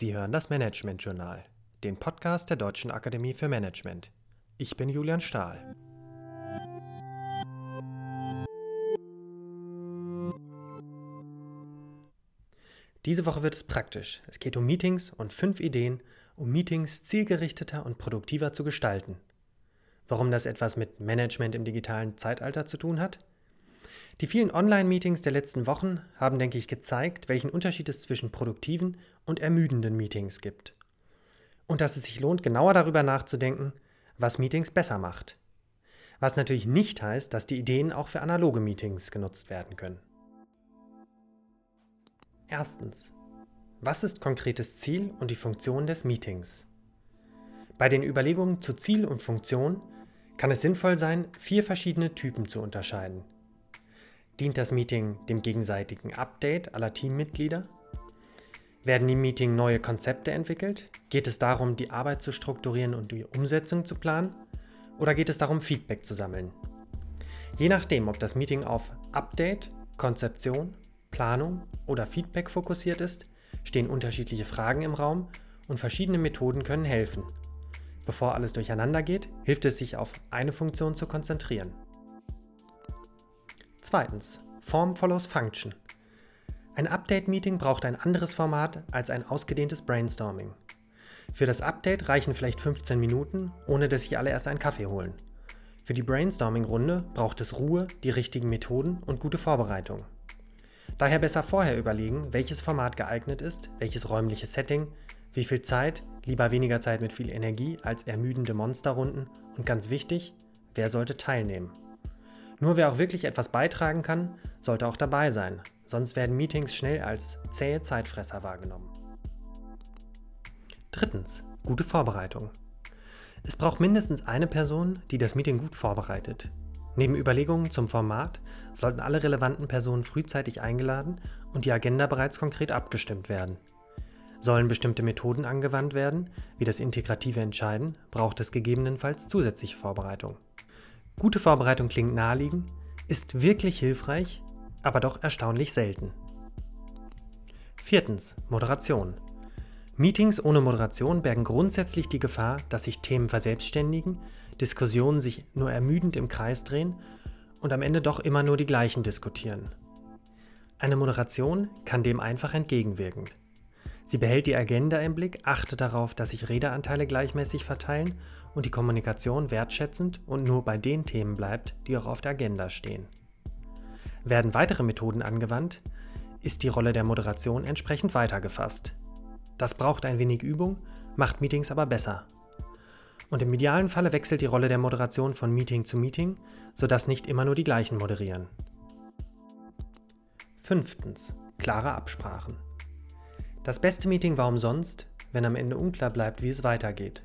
Sie hören das Management Journal, den Podcast der Deutschen Akademie für Management. Ich bin Julian Stahl. Diese Woche wird es praktisch. Es geht um Meetings und fünf Ideen, um Meetings zielgerichteter und produktiver zu gestalten. Warum das etwas mit Management im digitalen Zeitalter zu tun hat? Die vielen Online-Meetings der letzten Wochen haben, denke ich, gezeigt, welchen Unterschied es zwischen produktiven und ermüdenden Meetings gibt. Und dass es sich lohnt, genauer darüber nachzudenken, was Meetings besser macht. Was natürlich nicht heißt, dass die Ideen auch für analoge Meetings genutzt werden können. Erstens. Was ist konkretes Ziel und die Funktion des Meetings? Bei den Überlegungen zu Ziel und Funktion kann es sinnvoll sein, vier verschiedene Typen zu unterscheiden. Dient das Meeting dem gegenseitigen Update aller Teammitglieder? Werden im Meeting neue Konzepte entwickelt? Geht es darum, die Arbeit zu strukturieren und die Umsetzung zu planen? Oder geht es darum, Feedback zu sammeln? Je nachdem, ob das Meeting auf Update, Konzeption, Planung oder Feedback fokussiert ist, stehen unterschiedliche Fragen im Raum und verschiedene Methoden können helfen. Bevor alles durcheinander geht, hilft es sich auf eine Funktion zu konzentrieren. Zweitens, Form follows Function. Ein Update-Meeting braucht ein anderes Format als ein ausgedehntes Brainstorming. Für das Update reichen vielleicht 15 Minuten, ohne dass sich alle erst einen Kaffee holen. Für die Brainstorming-Runde braucht es Ruhe, die richtigen Methoden und gute Vorbereitung. Daher besser vorher überlegen, welches Format geeignet ist, welches räumliche Setting, wie viel Zeit, lieber weniger Zeit mit viel Energie als ermüdende Monsterrunden und ganz wichtig, wer sollte teilnehmen. Nur wer auch wirklich etwas beitragen kann, sollte auch dabei sein, sonst werden Meetings schnell als zähe Zeitfresser wahrgenommen. Drittens, gute Vorbereitung. Es braucht mindestens eine Person, die das Meeting gut vorbereitet. Neben Überlegungen zum Format sollten alle relevanten Personen frühzeitig eingeladen und die Agenda bereits konkret abgestimmt werden. Sollen bestimmte Methoden angewandt werden, wie das integrative Entscheiden, braucht es gegebenenfalls zusätzliche Vorbereitung. Gute Vorbereitung klingt naheliegend, ist wirklich hilfreich, aber doch erstaunlich selten. Viertens. Moderation. Meetings ohne Moderation bergen grundsätzlich die Gefahr, dass sich Themen verselbstständigen, Diskussionen sich nur ermüdend im Kreis drehen und am Ende doch immer nur die gleichen diskutieren. Eine Moderation kann dem einfach entgegenwirken. Sie behält die Agenda im Blick, achtet darauf, dass sich Redeanteile gleichmäßig verteilen und die Kommunikation wertschätzend und nur bei den Themen bleibt, die auch auf der Agenda stehen. Werden weitere Methoden angewandt, ist die Rolle der Moderation entsprechend weitergefasst. Das braucht ein wenig Übung, macht Meetings aber besser. Und im idealen Falle wechselt die Rolle der Moderation von Meeting zu Meeting, sodass nicht immer nur die gleichen moderieren. Fünftens. Klare Absprachen. Das beste Meeting war umsonst, wenn am Ende unklar bleibt, wie es weitergeht.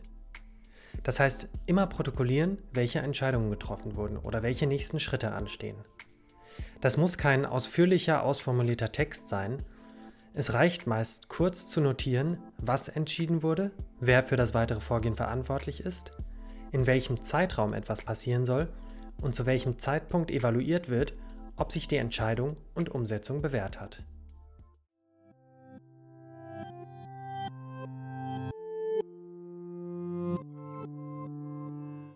Das heißt, immer protokollieren, welche Entscheidungen getroffen wurden oder welche nächsten Schritte anstehen. Das muss kein ausführlicher, ausformulierter Text sein. Es reicht meist kurz zu notieren, was entschieden wurde, wer für das weitere Vorgehen verantwortlich ist, in welchem Zeitraum etwas passieren soll und zu welchem Zeitpunkt evaluiert wird, ob sich die Entscheidung und Umsetzung bewährt hat.